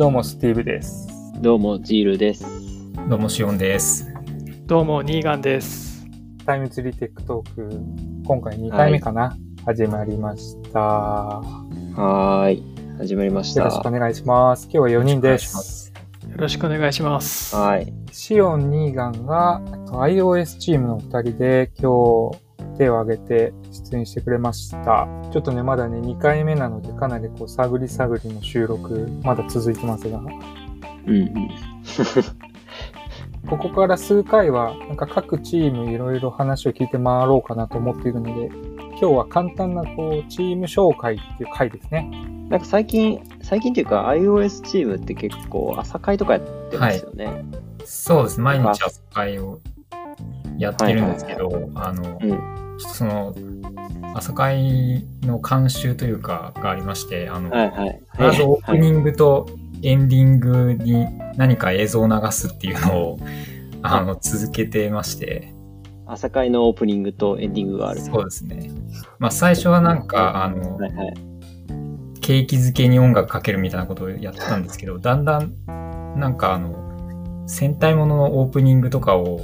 どうもスティーブです。どうも、ジールです。どうもしおんです。どうも、ニーガンです。 TimeTree Tech Talk、今回2回目かな、始まりました。はーい。始まりました。よろしくお願いします。今日は4人で。お願いしますよろしくお願いします。はい。シオン、ニーガンがあと iOS チームの2人で今日手を挙げて出演してくれました。ちょっとね、まだね、2回目なのでかなりこう探り探りの収録、まだ続いてますが、うんうん。ここから数回は、なんか各チームいろいろ話を聞いて回ろうかなと思っているので、今日は簡単なこう、チーム紹介っていう回ですね。なんか最近、最近っていうか iOS チームって結構朝会とかやってますよね。そうです。毎日朝会をやってるんですけど、あの、うん。ちょっとその、朝会の監修というかがありまして、あの、はいはい。まずオープニはいングとエンディングに何か映像を流すっていうのを、あの、続けてまして、朝会のオープニングとエンディングがある。そうですね。まあ最初はなんか、あの、はいはい。景気づけに音楽かけるみたいなことをやってたんですけど、だんだん、なんかあの、戦隊もののオープニングとかを、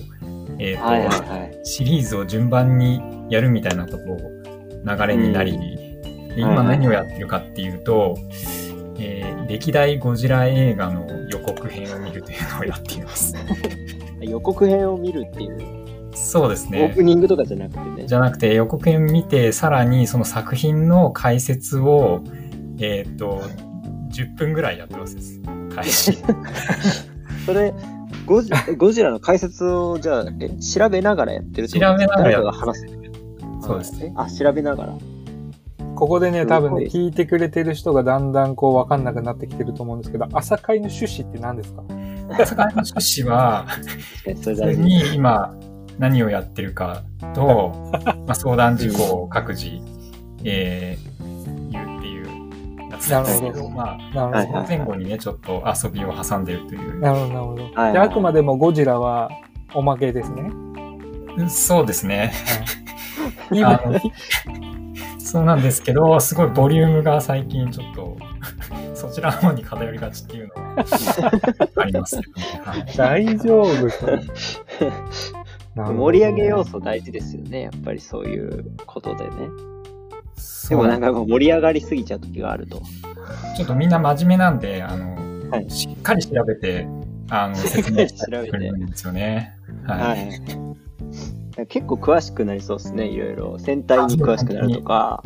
えっ、と、はい。シリーズを順番にやるみたいなことを流れになり、で今何をやってるかっていうと、えー歴代ゴジラ映画の予告編を見るというのをやっています。予告編を見るっていう、そうですオープね。ニングとかじゃなくてね。じゃなくて予告編見て、さらにその作品の解説を、えっ、と、10分ぐらいやってます。開始。それ、ゴジゴジラの解説を、じゃあ、え、調べながらやってる調べながら話す。そうです。えあ、調べながら。ここでね、多分ね、す聞いてくれてる人がだんだんこう分かんなくなってきてると思うんですけど、朝会の趣旨って何ですか？朝会の趣旨は、えそれ普通。に今何をやってるかと、まあ、相談事項を各自、えー言うっていうやつなんですけなるほど、まあ、その前後にね、ちょっと遊びを挟んでるという。なるほど、なるほど。はいはいであくまでもゴジラはおまけですね。そうですね。はいあのそうなんですけど、すごいボリュームが最近ちょっと、そちらの方に偏りがちっていうのがありますけどね。はい大丈夫 盛り上げ要素大事ですよね。やっぱりそういうことでね。でそうもなんか盛り上がりすぎちゃう時があると。ちょっとみんな真面目なんで、あの、はいしっかり調べて、あの、説明してくれるんですよね。はい。はい。結構詳しくなりそうですね。いろいろ。戦隊に詳しくなるとか。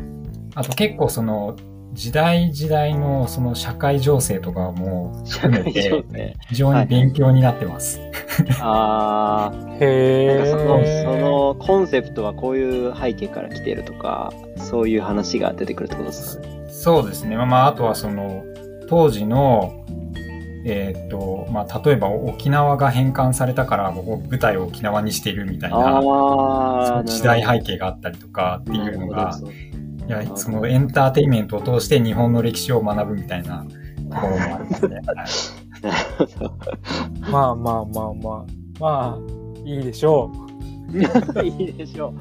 あと結構その、時代時代のその社会情勢とかも含めて、ね。非常に勉強になってます。あー。へなんかその、ー。そのコンセプトはこういう背景から来てるとか、そういう話が出てくるってことですか？ね。そうですね。まあまあ、あとはその、当時の、えーっと、まあ、例えば沖縄が返還されたから、ここ舞台を沖縄にしているみたいな。時代背景があったりとかっていうのがいや、そのエンターテインメントを通して日本の歴史を学ぶみたいなと ころもありますね。まあまあまあまあ。まあ、いいでしょう。いいでしょ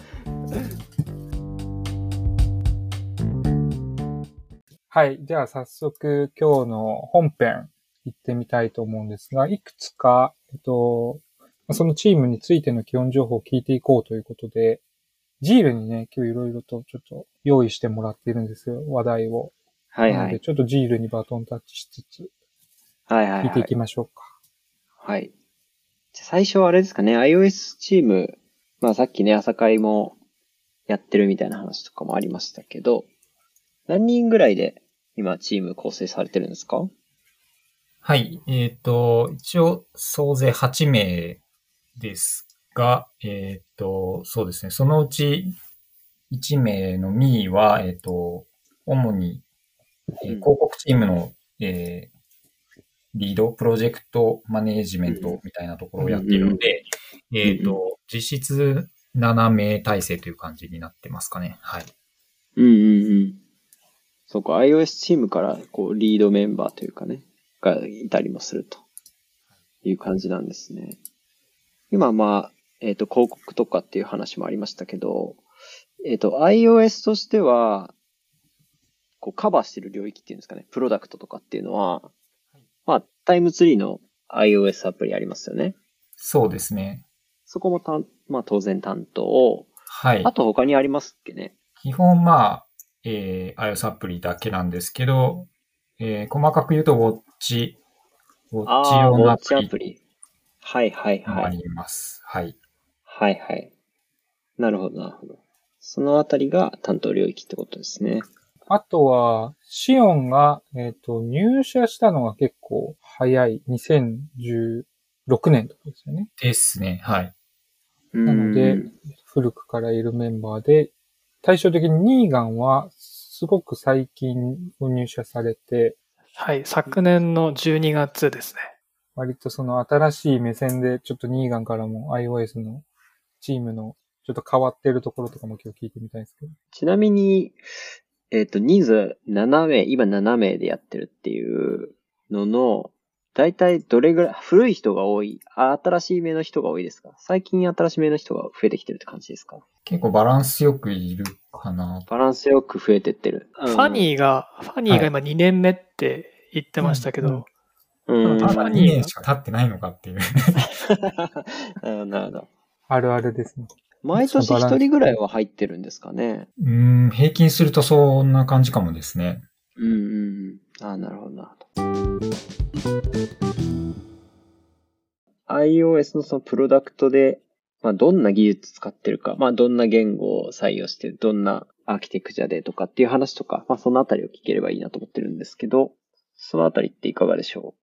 はい。じゃあ早速今日の本編行ってみたいと思うんですが、いくつか、えっと、そのチームについての基本情報を聞いていこうということで、ジールにね、今日いろいろとちょっと用意してもらっているんですよ、話題を。う。はいなので、はい。ちょっとジールにバトンタッチしつつ、はいはい、聞いていはい。きましょうか。はい。じゃあ最初はあれですかね、iOS チーム、まあさっきね、朝会もやってるみたいな話とかもありましたけど、何人ぐらいで今チーム構成されてるんですか？はい。えっ、と、一応、総勢8名ですが、えっ、と、そうですね。そのうち1名のミーは、えっ、と、主に、え広告チームの、えーリード、プロジェクトマネージメントみたいなところをやっているので、えっ、と、実質7名体制という感じになってますかね。はい。うんうんうん。そうか、iOS チームからこうリードメンバーというかね、がいたりもするという感じなんですね。今まあ、えっ、と、広告とかっていう話もありましたけど、えっ、と、iOS としては、こうカバーしてる領域っていうんですかね、プロダクトとかっていうのは、まあ、タイムツリーの iOS アプリありますよね。そうですね。そこもたん、まあ当然担当。はいあ。と他にありますっけね。基本、まあ、えー、iOS アプリだけなんですけど、えー、細かく言うと、チ、ウォッチああ、用ウォッチのアプリアプリ。はいはいはい。ります。はい。はいはい。なるほどなるほど。そのあたりが担当領域ってことですね。あとは、シオンが、えっ、と、入社したのが結構早い、2016年とかですよね。ですね。はい。なのでうん古くからいるメンバーで、対照的にニーガンは、すごく最近入社されて、はい、昨年の12月ですね。割とその新しい目線で、ちょっとニーガンからも iOS のチームのちょっと変わってるところとかも今日聞いてみたいですけど。ちなみに、えっ、と、人数7名、今7名でやってるっていうのの、だいたいどれぐらい、古い人が多い、あ新しい目の人が多いですか？最近新しい目の人が増えてきてるって感じですか？結構バランスよくいるかな。バランスよく増えてってる。ファニーが、ファニーが今2年目って言ってましたけど、うん。うん。ファまだ2ニー年しか経ってないのかっていう。なるほど。あるあるですね。毎年一人ぐらいは入ってるんですかね。うーん、平均するとそんな感じかもですね。うんうんうん。あなるほどな iOS のそのプロダクトで、まあどんな技術使ってるか、まあどんな言語を採用して、どんなアーキテクチャでとかっていう話とか、まあそのあたりを聞ければいいなと思ってるんですけど、そのあたりっていかがでしょ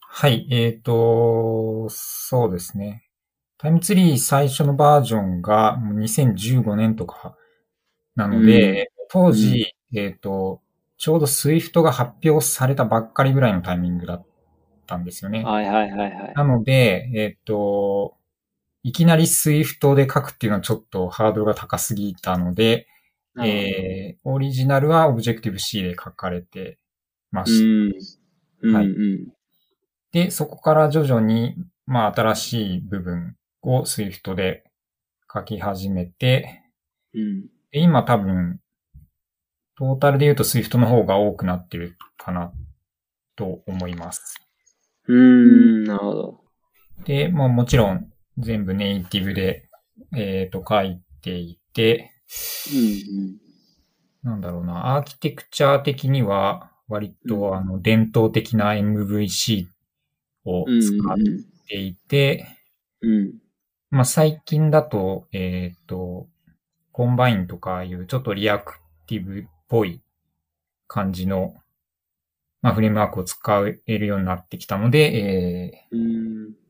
はい、えっ、と、そうですね。タイムツリー最初のバージョンがもう2015年とかなので、当時、えっ、と、ちょうど Swift が発表されたばっかりぐらいのタイミングだったんですよね。うはいはいはいはい。なので、えっ、と、いきなり Swift で書くっていうのはちょっとハードルが高すぎたので、えー、オリジナルは Objective-C で書かれてまうした。ん。うんはいうん。で、そこから徐々に、まあ、新しい部分を Swift で書き始めて、うん。で今多分、トータルで言うと Swift の方が多くなってるかなと思います。うーん、なるほど。で、まあもちろん全部ネイティブで、えっ、と書いていて、うんなんだろうな、アーキテクチャ的には割とあの伝統的な MVC をうん。使っうんていて、うん。まあ、最近だと、えっ、と、 Combine とかいうちょっと reactive っぽい感じの、まあ、フレームワークを使えるようになってきたので、うん。えー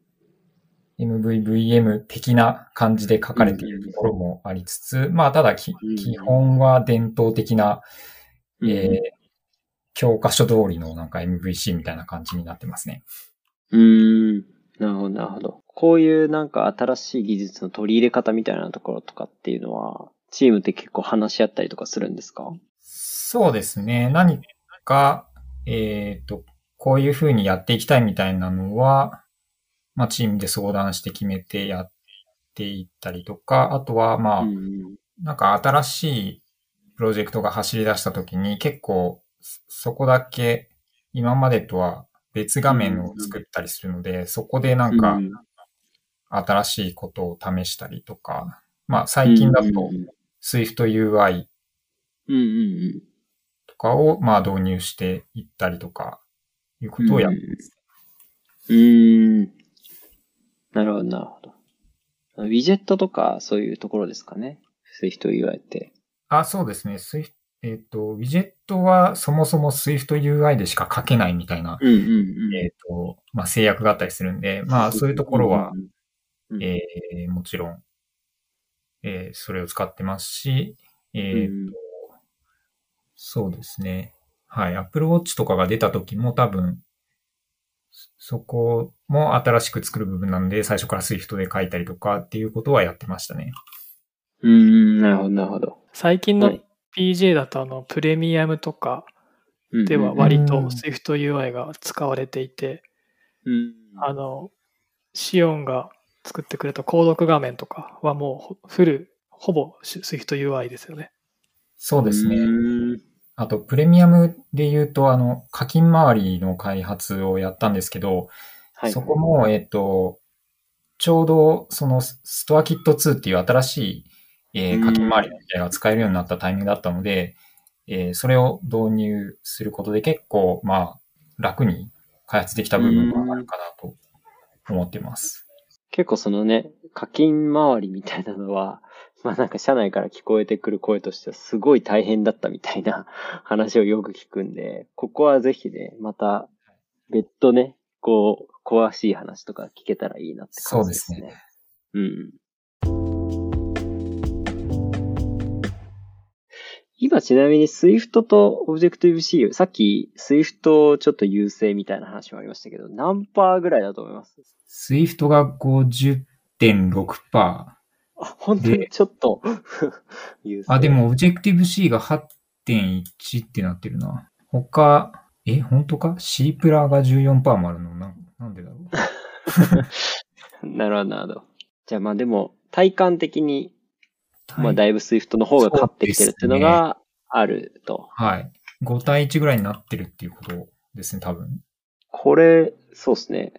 MVVM 的な感じで書かれているところもありつつ、まあ、ただ基本は伝統的な、うんえー教科書通りのなんか MVC みたいな感じになってますね。うーん。なるほど、なるほど。こういうなんか新しい技術の取り入れ方みたいなところとかっていうのは、チームって結構話し合ったりとかするんですか？そうですね。何か、えっ、と、こういう風にやっていきたいみたいなのは、まあ、チームで相談して決めてやっていったりとか、あとは、まあ、うん。なんか新しいプロジェクトが走り出した時に結構、そそこだけ今までとは別画面を作ったりするので、そこでなんかうん新しいことを試したりとか、まあ、最近だとうかを、まあ、導入していったりとか、いうことをやってます。うん。うーん。なるほど、なるほど。ウィジェットとかそういうところですかね？Swift UI って。あ、そうですね。Swift、えっ、と、ウィジェットはそもそも Swift UI でしか書けないみたいな、うんうんうん。えっ、と、まあ、制約があったりするんで、まあ、そういうところは、うん、えーもちろん、えーそれを使ってますし、えーうんそうですね。はい。Apple Watch とかが出た時も多分、そこも新しく作る部分なので、最初から Swift で書いたりとかっていうことはやってましたね。うーん、なるほど、なるほど。最近のはい PJ だとあのプレミアムとかではうん割とうん SwiftUI が使われていて、うん。あの、シオンが作ってくれた購読画面とかはもうフル、ほぼ SwiftUI ですよね。そうですね。あと、プレミアムで言うと、あの、課金周りの開発をやったんですけど、はい。そこも、えっと、ちょうど、その、ストアキット2っていう新しい、えー課金周りの API が使えるようになったタイミングだったので、えーそれを導入することで結構、まあ、楽に開発できた部分があるかなと思っています。結構そのね、課金周りみたいなのは、まあなんか社内から聞こえてくる声としてはすごい大変だったみたいな 話をよく聞くんで、ここはぜひね、また別途ね、こう、詳しい話とか聞けたらいいなって感じですね。そうですねうん。今ちなみに Swift と Objective-C、さっき Swift ちょっと優勢みたいな話もありましたけど、何パーぐらいだと思います？Swift が50.6%。あ、本当にちょっと。あ、でも Objective-C が8.1ってなってるな。他、え、本当か ?C プラが14%もあるの？ななんでだろう？なるほど、なるほど。じゃあまあでも、体感的に、まあはいだいぶ Swift の方が勝ってきてるっていうのがあると。はい。5対1ぐらいになってるっていうことですね、多分。これ、そうですね。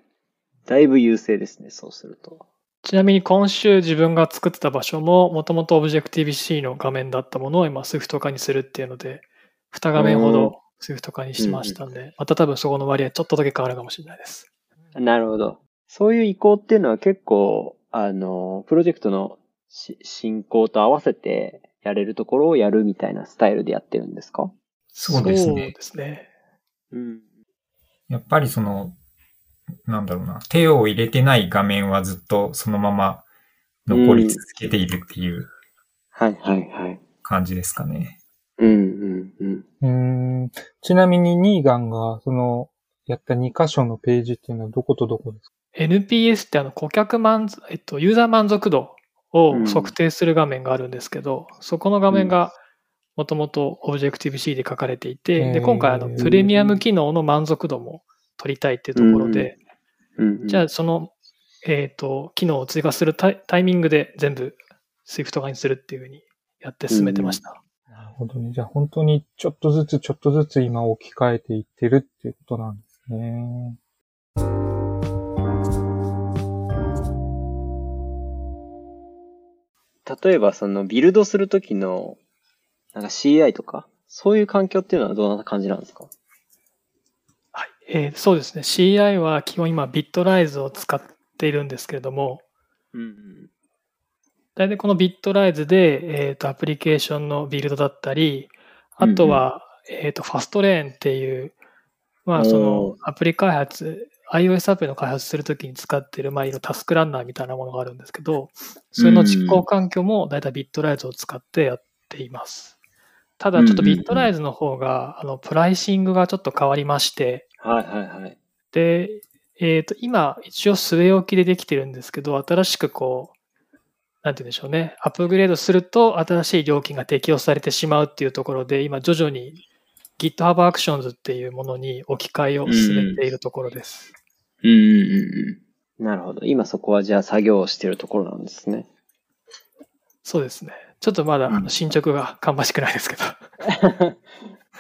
だいぶ優勢ですね、そうすると。ちなみに今週自分が作ってた場所ももともと Objective-C の画面だったものを今 Swift 化にするっていうので、2画面ほど Swift 化にしましたんで、また多分そこの割合ちょっとだけ変わるかもしれないです。なるほど。そういう移行っていうのは結構、あの、プロジェクトのし進行と合わせてやれるところをやるみたいなスタイルでやってるんですか？そうですそうねで。すね。うん。やっぱりその、なんだろうな、手を入れてない画面はずっとそのまま残り続けているっていうはいはいはい。感じですかね。うんうんうん。うーん。ちなみにニーガンが、その、やった2箇所のページっていうのはどことどこですか？NPS ってあの顧客満足、えっと、ユーザー満足度を測定する画面があるんですけど、そこの画面がもともと Objective-C で書かれていて、へーで、今回あのプレミアム機能の満足度も取りたいっていうところで、うんうん、じゃあその、えっ、と、機能を追加するタイタイミングで全部 Swift 化にするっていうふうにやって進めてました。なるほどね。じゃあ本当にちょっとずつちょっとずつ今置き換えていってるっていうことなんですね。例えばそのビルドするときのなんか CI とか、そういう環境っていうのはどんな感じなんですか？はい。えーそうですね。CI は基本今 Bitrise を使っているんですけれども、うん大体この Bitrise で、えーとアプリケーションのビルドだったり、あとは、えーとファストレーンっていう、まあそおのアプリ開発、iOS アプリの開発するときに使っている、まあいろいろタスクランナーみたいなものがあるんですけど、それの実行環境も大体 Bitrise を使ってやっています。ただちょっとうんうんうん Bitrise の方が、あの、プライシングがちょっと変わりまして、はいはいはい。で、えっ、と、今、一応据え置きでできてるんですけど、新しくこう、なんて言うんでしょうね、アップグレードすると新しい料金が適用されてしまうっていうところで、今、徐々に GitHub Actions っていうものに置き換えを進めているところです。うんうんうんうん。なるほど。今そこはじゃあ作業をしてるところなんですね。そうですね。ちょっとまだ進捗が 芳しくないですけど。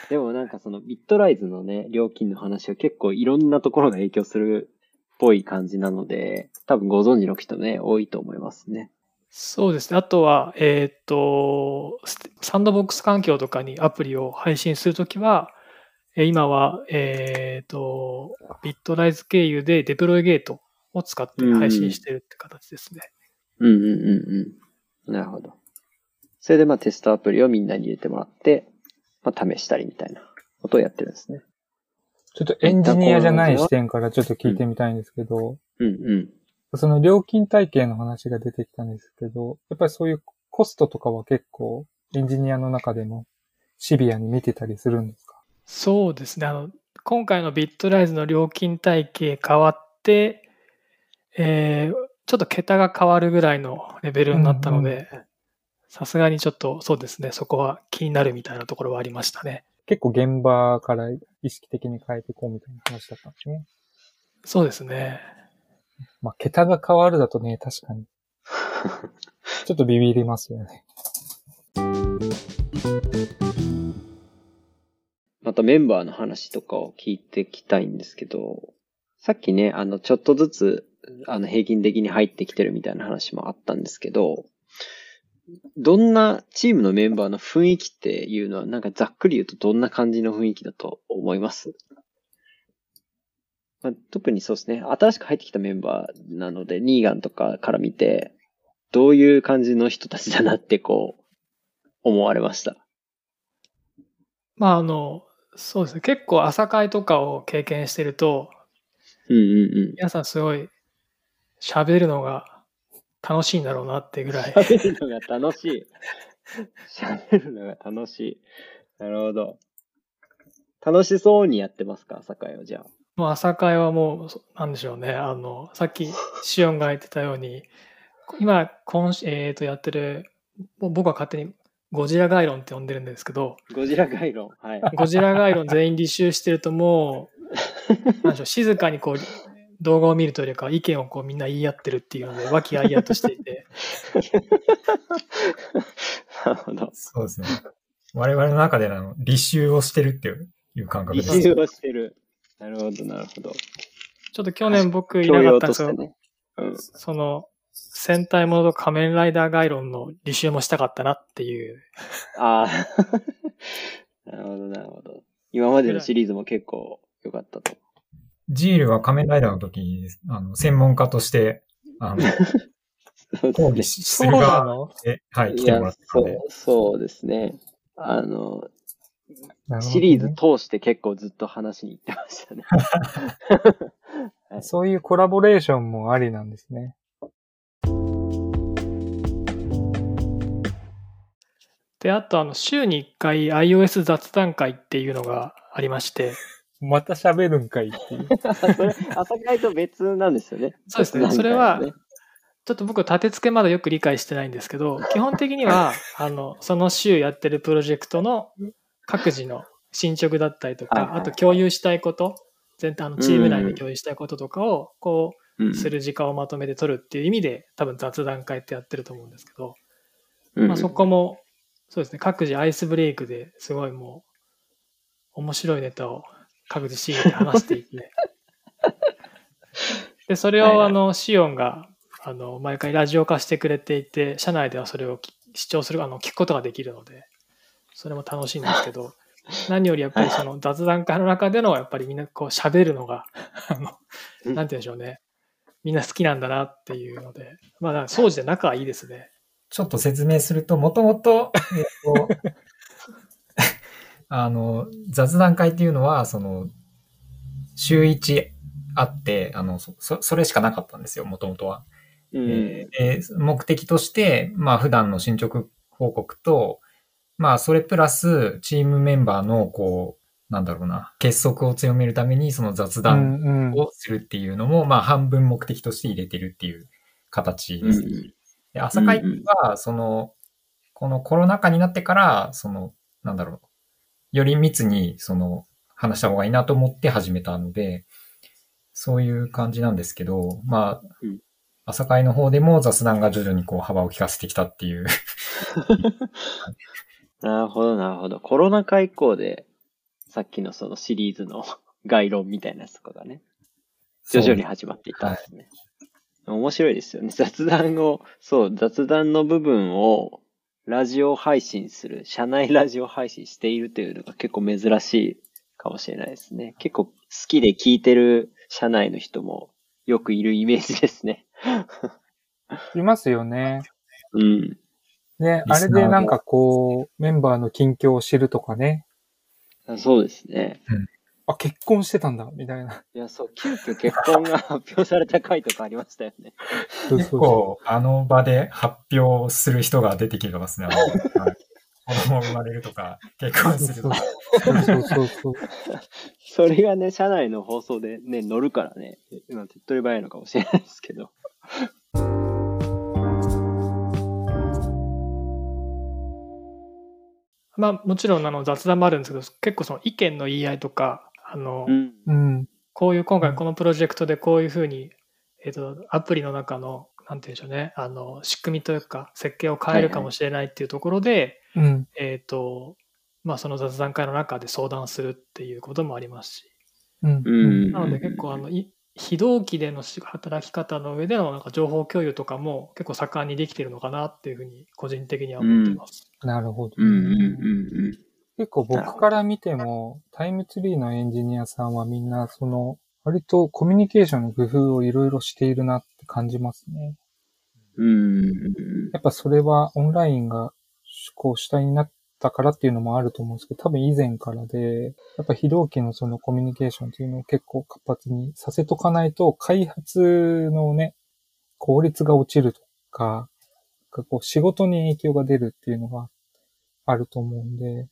でもなんかそのビットライズのね、料金の話は結構いろんなところが影響するっぽい感じなので、多分ご存知の人ね、多いと思いますね。そうですね。あとは、えっ、と、スサンドボックス環境とかにアプリを配信するときは、えー今は、えっ、と、ビットライズ経由でデプロイゲートを使って配信してるって形ですね。うんうんうんうん。なるほど。それでまあテストアプリをみんなに入れてもらって、まあ試したりみたいなことをやってるんですね。ちょっとエンジニアじゃない視点からちょっと聞いてみたいんですけど、うんうん。その料金体系の話が出てきたんですけど、やっぱりそういうコストとかは結構エンジニアの中でもシビアに見てたりするんですか？そうですね。あの、今回のビットライズの料金体系変わって、えーちょっと桁が変わるぐらいのレベルになったので、さすがにちょっとそうですね、そこは気になるみたいなところはありましたね。結構現場から意識的に変えていこうみたいな話だったんですね。そうですね。まあ、桁が変わるだとね、確かに。ちょっとビビりますよね。とメンバーの話とかを聞いていきたいんですけど、さっきね、あの、ちょっとずつ、あの、平均的に入ってきてるみたいな話もあったんですけど、どんなチームのメンバーの雰囲気っていうのは、なんかざっくり言うとどんな感じの雰囲気だと思います？まあ、特にそうですね。新しく入ってきたメンバーなので、ニーガンとかから見て、どういう感じの人たちだなってこう、思われました？まあ、あの、そうですね。結構朝会とかを経験してると、うんうんうん。皆さんすごい喋るのが楽しいんだろうなってぐらい。喋るのが楽しい。喋るのが楽しい。なるほど。楽しそうにやってますか？朝会をじゃあ。もう朝会はもう、そなんでしょうね。あの、さっきシオンが言ってたように、今、今週、えっ、と、やってる、もう僕は勝手にゴジラ概論って呼んでるんですけど、ゴジラ概論。はい。ゴジラ概論全員履修してるともう、なんでしょう、静かにこう、動画を見るというよりかは意見をこうみんな言い合ってるっていうので、和気あいあいとしていて、なるほど。そうですね。我々の中での履修をしてるっていう感覚です。一をしてる。なるほど、なるほど。ちょっと去年僕いなかったんですけど、ね。うん。その、戦隊ものと仮面ライダー概論の履修もしたかったなっていう。ああ。なるほど、なるほど。今までのシリーズも結構良かったと。ジールは仮面ライダーの時に、あの、専門家として、あの、講義しする側の？で、はい、い来てもらやってたんでそう、、そうですね。あの、ねシリーズ通して結構ずっと話に行ってましたね。そういうコラボレーションもありなんですね。で、あとあの、週に1回 iOS 雑談会っていうのがありまして、また喋るんかいっていう。それ、朝会と別なんですよね。そうですね。それはねちょっと僕立て付けまだよく理解してないんですけど、基本的には、あの、その週やってるプロジェクトの各自の進捗だったりとか、はいはいあと共有したいこと、全体あのチーム内で共有したいこととかを、こうする時間をまとめて取るっていう意味で、多分雑談会ってやってると思うんですけど、うん。まあそこも、そうですね、各自アイスブレイクですごいもう、面白いネタを各自仕入れて話していて、で、それをあの、シオンが、あの、毎回ラジオ化してくれていて、社内ではそれをき視聴する、あの、聞くことができるので、それも楽しいんですけど、何よりやっぱりその雑談会の中での、やっぱりみんなこう喋るのが、あの、うんなんて言うんでしょうね。みんな好きなんだなっていうので、まあ、掃除で仲はいいですね。ちょっと説明すると、もともと、えっと、あの、雑談会っていうのは、その、週1あって、あの、そ、そそれしかなかったんですよ、もともとは。うんえーで目的として、まあ普段の進捗報告と、まあそれプラスチームメンバーのこう、なんだろうな、結束を強めるためにその雑う談んうん。をするっていうのも、まあ半分目的として入れてるっていう形です。うんで朝会は、その、このコロナ禍になってから、その、なんだろう、より密に、その、話した方がいいなと思って始めたので、そういう感じなんですけど、まあうん、朝会の方でも雑談が徐々にこう幅を利かせてきたっていう。なるほど、なるほど。コロナ禍以降で、さっきのそのシリーズの 概論みたいなやつとかがね、徐々に始まっていったんですね。面白いですよね。雑談を、そう、雑談の部分をラジオ配信する、社内ラジオ配信しているというのが結構珍しいかもしれないですね。結構好きで聞いてる社内の人もよくいるイメージですね。いますよね。うん。ね、あれでなんかこう、メンバーの近況を知るとかね。そうですね。あ、結婚してたんだ、みたいな。いや、そう、急遽結婚が 発表された回とかありましたよね。結構、あの場で発表する人が出てきてますね。子供生まれるとか、結婚う。するとか。そうそうそうそう。それがね、社内の放送でね、乗るからね、今手っ取り早いのかもしれないですけど。まあもちろんあの雑談もあるんですけど、結構その意見の言い合いとか、あの、ん。うん。こういう今回このプロジェクトでこういうふうに、えっ、と、アプリの中の、なんて言うんでしょうね、あの、仕組みというか、設計を変えるかもしれないっていうところで、うん。えっ、と、まあ、その雑談会の中で相談するっていうこともありますし、うんうんなので結構あのい非同期でのし働き方の上でのなんか情報共有とかも結構盛んにできてるのかなっていうふうに個人的には思っています。なるほど。うんうんうん結構僕から見ても、タイムツリーのエンジニアさんはみんな、その、割とコミュニケーションの工夫をいろいろしているなって感じますね。うん。うん。やっぱそれはオンラインがこう主体になったからっていうのもあると思うんですけど、多分以前からで、やっぱ非同期のそのコミュニケーションっていうのを結構活発にさせとかないと、開発のね、効率が落ちるとか、こう仕事に影響が出るっていうのがあると思うんで、うん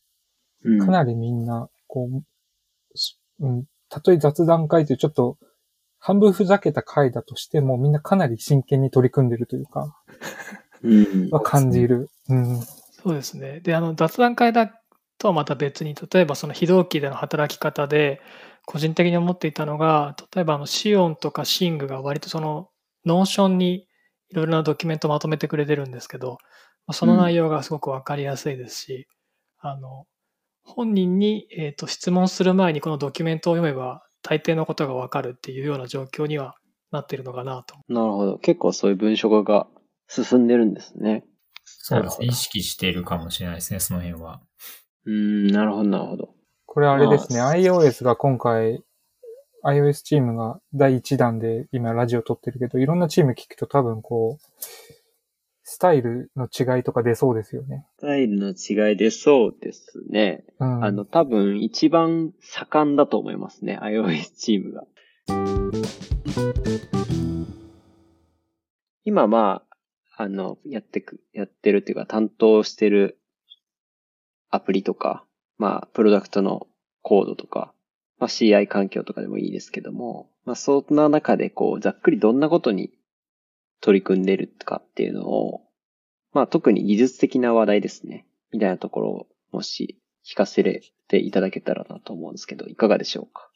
かなりみんな、こう、しうん、たとえ雑談会というちょっと半分ふざけた回だとしても、みんなかなり真剣に取り組んでるというか、うん。は感じる。うん。そうですね。で、あの雑談会だとはまた別に、例えばその非同期での働き方で、個人的に思っていたのが、例えばあのシオンとかシングが割とその Notion にいろいろなドキュメントをまとめてくれてるんですけど、まあその内容がすごくわかりやすいですし、あの、本人に、えーと質問する前にこのドキュメントを読めば大抵のことがわかるっていうような状況にはなっているのかなと。なるほど。結構そういう文書化が進んでるんですね。そうですね。意識しているかもしれないですね、その辺は。うん、なるほど、なるほど。これあれですね、まあ iOS が今回、iOS チームが第1弾で今ラジオ撮ってるけど、いろんなチーム聞くと多分こう、スタイルの違いとか出そうですよね。スタイルの違いでそうですね。うん。あの、多分一番盛んだと思いますね。iOS チームが。今まあ、あの、やってく、やってるっていうか担当してるアプリとか、まあ、プロダクトのコードとか、まあ CI 環境とかでもいいですけども、まあそんな中でこう、ざっくりどんなことに取り組んでるかっていうのを、まあ特に技術的な話題ですね。みたいなところを、もし聞かせていただけたらなと思うんですけど、いかがでしょうか？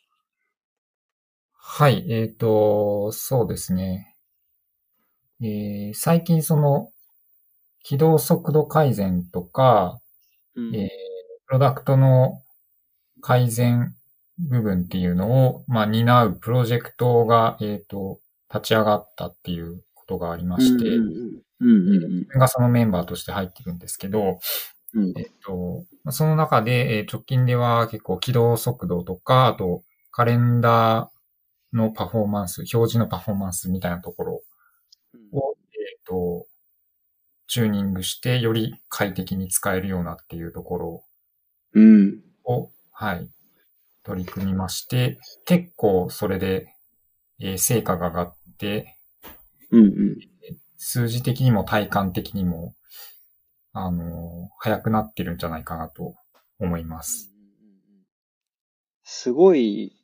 はい、えっ、と、そうですね。えー最近その、起動速度改善とか、うんえープロダクトの改善部分っていうのを、まあ、担うプロジェクトが、えっ、と、立ち上がったっていうことがありまして、自分がそのメンバーとして入ってるんですけど、うん。えっと、まあその中で、えー直近では結構起動速度とか、あとカレンダーのパフォーマンス、表示のパフォーマンスみたいなところを、えっと、チューニングしてより快適に使えるようなっていうところうん。を、はい、取り組みまして、結構それで、えー成果が上がって、うんうん。数字的にも体感的にも、あの、早くなってるんじゃないかなと思います。すごい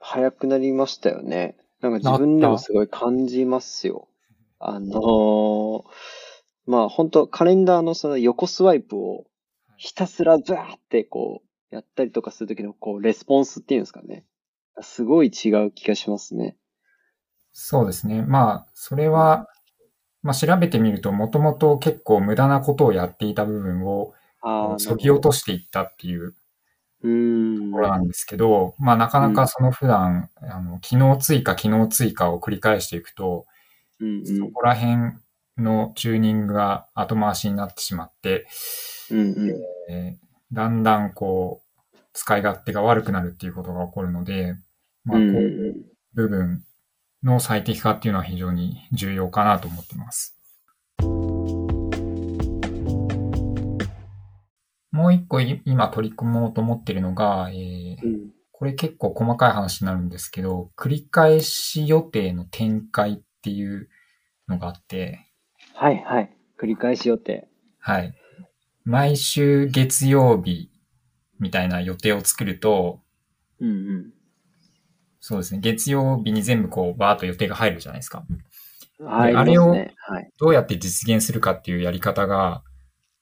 早くなりましたよね。なんか自分でもすごい感じますよ。あのーまあ本当カレンダーのその横スワイプをひたすらザーってこうやったりとかするときのこうレスポンスっていうんですかね。すごい違う気がしますね。そうですね。まあ、それは、まあ調べてみると、もともと結構無駄なことをやっていた部分を。そぎ落としていったっていうところなんですけど、まあなかなかその普段、あの、機能追加、機能追加を繰り返していくと、うんそこら辺のチューニングが後回しになってしまって、うん。うんうん。えーだんだんこう、使い勝手が悪くなるっていうことが起こるので、まあ、こうう部分の最適化っていうのは非常に重要かなと思ってます。もう一個い今取り組もうと思ってるのが、えーうん。これ結構細かい話になるんですけど、繰り返し予定の展開っていうのがあって、はいはい。繰り返し予定。はい。毎週月曜日みたいな予定を作ると、うんうん。そうですね、月曜日に全部こうバーっと予定が入るじゃないですか。はい。あれを。どうやって実現するかっていうやり方が、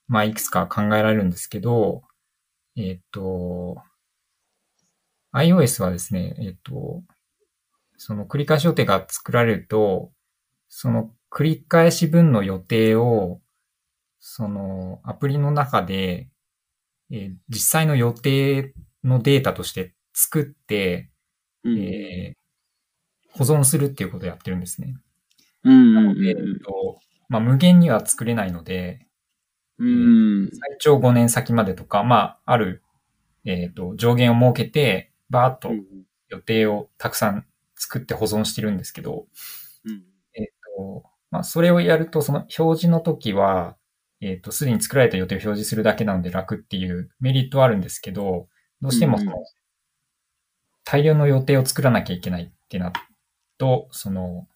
まあ、いくつか考えられるんですけど、えーっと、iOS はですね、えーっと、その繰り返し予定が作られると、その繰り返し分の予定を、そのアプリの中で、えー実際の予定のデータとして作って、うん。えー保存するっていうことをやってるんですね。うんなので、えっとまあ、無限には作れないので、うん。最長5年先までとか、まあ、ある、えっ、と、上限を設けて、バーッとうん。予定をたくさん作って保存してるんですけど、うん。えっ、と、まあ、それをやると、その表示の時は、えっ、と、すでに作られた予定を表示するだけなので楽っていうメリットはあるんですけど、どうしてもその、うん大量の予定を作らなきゃいけないってなると、その、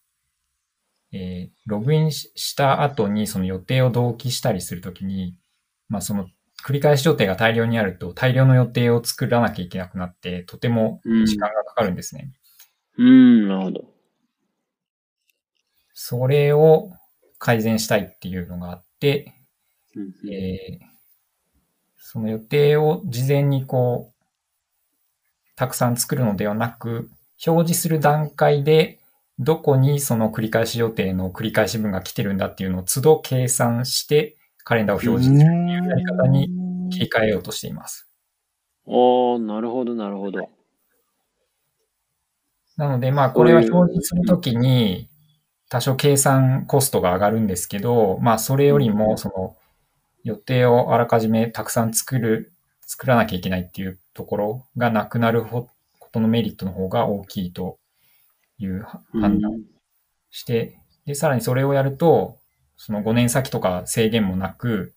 えーログインしした後にその予定を同期したりするときに、まあその繰り返し予定が大量にあると大量の予定を作らなきゃいけなくなって、とても時間がかかるんですね。うん。なるほど。それを改善したいっていうのがあって、うん。えーその予定を事前にこう、たくさん作るのではなく、表示する段階で、どこにその繰り返し予定の繰り返し分が来てるんだっていうのを都度計算して、カレンダーを表示するっていうやり方に切り替えようとしています。おー、なるほど、なるほど。なので、まあ、これは表示するときに、多少計算コストが上がるんですけど、まあ、それよりも、その、予定をあらかじめたくさん作る、作らなきゃいけないっていうところがなくなるほことのメリットの方が大きいという判断をして、で、さらにそれをやると、その5年先とか制限もなく、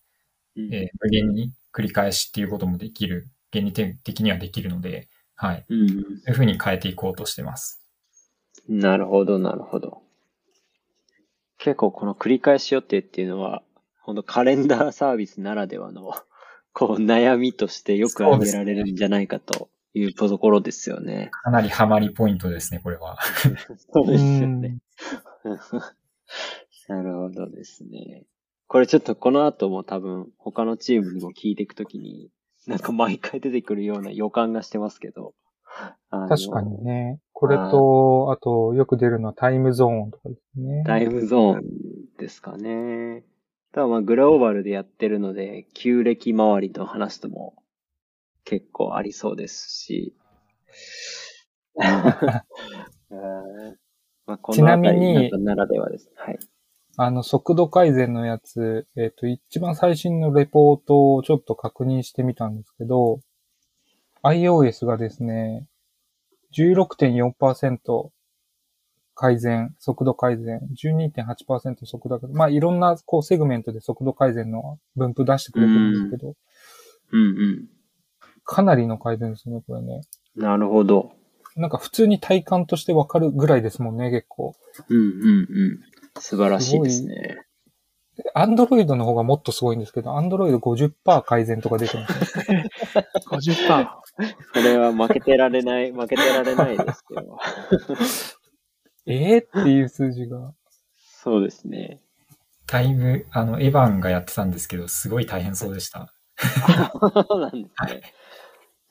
うんえー無限に繰り返しっていうこともできる、原理的にはできるので、はい。うん。そういうふうに変えていこうとしてます。なるほど、なるほど。結構この繰り返し予定っていうのは、本当カレンダーサービスならではの、こう悩みとしてよく挙げられるんじゃないかというところですよね。かなりハマりポイントですね、これは。そうですよね。なるほどですね。これちょっとこの後も多分他のチームにも聞いていくときに、なんか毎回出てくるような予感がしてますけど。確かにね。これと、あと、よく出るのはタイムゾーンとかですね。タイムゾーンですかね。ただまあグローバルでやってるので、旧暦周りの話とも結構ありそうですし。う んまあ、こちなみにならではです。はい。あの、速度改善のやつ、えっ、と、一番最新のレポートをちょっと確認してみたんですけど、iOS がですね、16.4%改善、速度改善、12.8%速度改善。まあ、いろんな、こう、セグメントで速度改善の分布出してくれてるんですけど、うんうん。かなりの改善ですね、これね。なるほど。なんか普通に体感としてわかるぐらいですもんね、結構。うんうんうん。素晴らしいですね。アンドロイドの方がもっとすごいんですけど、アンドロイド50%改善とか出てますね。50%。それは負けてられない、負けてられないですよ。えーっていう数字が。そうですね。だいぶ、あの、エヴァンがやってたんですけど、すごい大変そうでした。そうなんですね。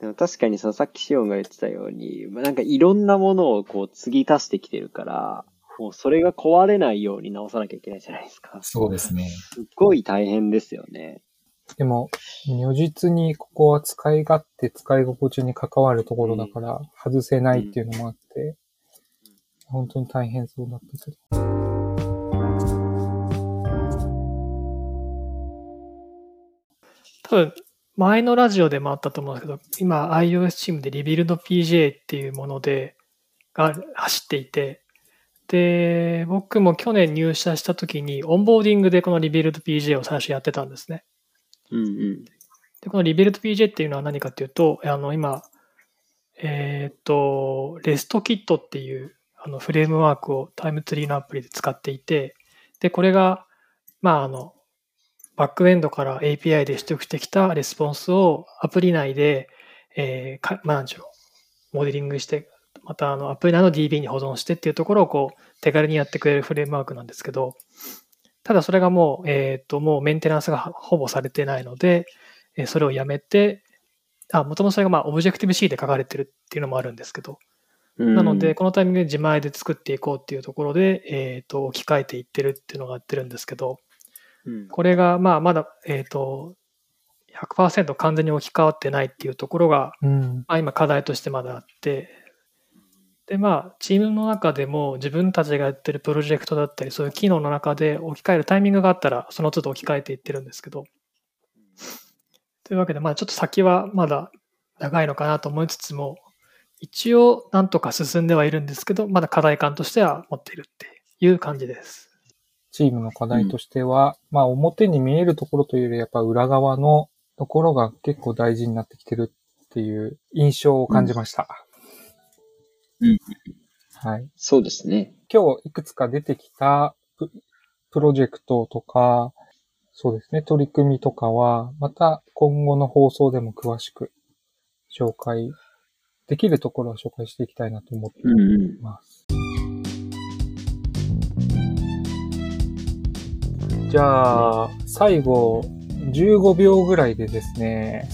でも確かにそのさっきシオンが言ってたように、まあなんかいろんなものをこう継ぎ足してきてるから、もうそれが壊れないように直さなきゃいけないじゃないですか。そうですね。すっごい大変ですよね。でも、如実にここは使い勝手、使い心地に関わるところだから、外せないっていうのもあって、本当に大変そうだったけど。多分、前のラジオでもあったと思うんですけど、今 iOS チームでリビルド PJ っていうもので、が走っていて、で、僕も去年入社した時に、オンボーディングでこのリビルド PJ を最初やってたんですね。うんうん。で、このリビルド PJ っていうのは何かっていうと、あの、今、えっ、と、 RestKit っていうあのフレームワークを TimeTree のアプリで使っていて、で、これが、まあ、あの、バックエンドから API で取得してきたレスポンスをアプリ内で、えーかまあ、なんでしょう、モデリングして、またあのアプリ内の DB に保存してっていうところをこう手軽にやってくれるフレームワークなんですけど、ただそれがもう、えっ、と、もうメンテナンスがほぼされてないので、それをやめて、あ、もともとそれがまあ Objective-C で書かれてるっていうのもあるんですけど、なので、、このタイミングで自前で作っていこうっていうところで、えっ、と、置き換えていってるっていうのがやってるんですけど、うん。これが、まあ、まだ、えっ、と、100%完全に置き換わってないっていうところが、うん。まあ、今課題としてまだあって、で、まあ、チームの中でも自分たちがやってるプロジェクトだったり、そういう機能の中で置き換えるタイミングがあったら、その都度置き換えていってるんですけど、というわけで、まあ、ちょっと先はまだ長いのかなと思いつつも、一応なんとか進んではいるんですけど、まだ課題感としては持っているっていう感じです。チームの課題としては、まあ表に見えるところというよりやっぱ裏側のところが結構大事になってきてるっていう印象を感じました。うんはい。そうですね。今日いくつか出てきたププロジェクトとか、そうですね、取り組みとかは、また今後の放送でも詳しく紹介できるところは紹介していきたいなと思ってうんうん。います。じゃあ、最後、15秒ぐらいでですね、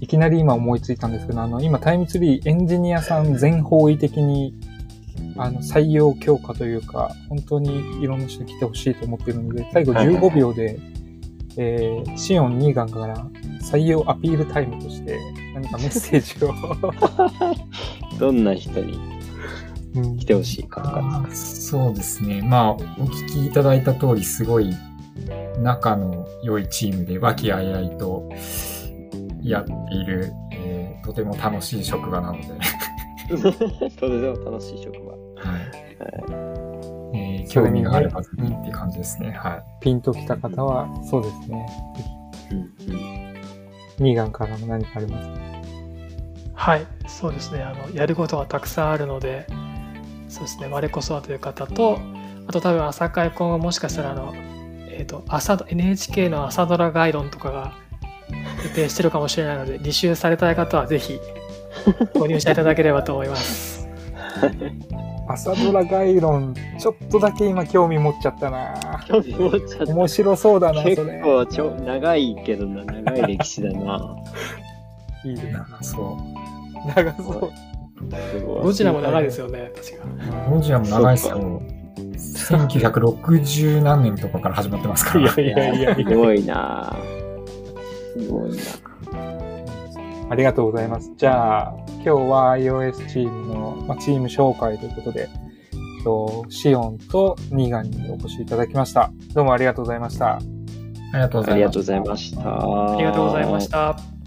いきなり今思いついたんですけど、あの、今タイムツリーエンジニアさん全方位的に、あの、採用強化というか、本当にいろんな人に来てほしいと思っているので、最後はいはいはい15秒で、えー、シオン・ニーガンから採用アピールタイムとして何かメッセージを、どんな人にうん来てほしいかとか。あーそうですね。まあ、お聞きいただいた通り、すごい仲の良いチームで和気あいあいとやっている、えーとても楽しい職場なので、とても楽しい職場。はいえー興味があればぜひっていう感じですね。はい。ピンときた方は、そうですね。うんうんニーガンからも何かありますか？はい、そうですね。あの、やることがたくさんあるので、そうですね。我こそはという方と、あと多分朝会今後もしかしたらあの、えっ、と、朝ド、NHK の朝ドラ概論とかが予定してるかもしれないので、履修されたい方はぜひ購入していただければと思います。朝ドラ概論、ちょっとだけ今興味持っちゃったな興味持っちゃった。面白そうだな、そ結れ。構ちょ長いけどな、長い歴史だな。いいですね。そう。長そう。すごい。どちらも長いですよね、確か。ゴジラも長いですよ。1960何年とかから始まってますから。いやいやいやいや。すごいなすごいなありがとうございます。じゃあ、今日は iOS チームの、まあ、チーム紹介ということで、えっとシオンとニーガンにお越しいただきました。どうもありがとうございました。ありがとうございますありがとうございました。ありがとうございました。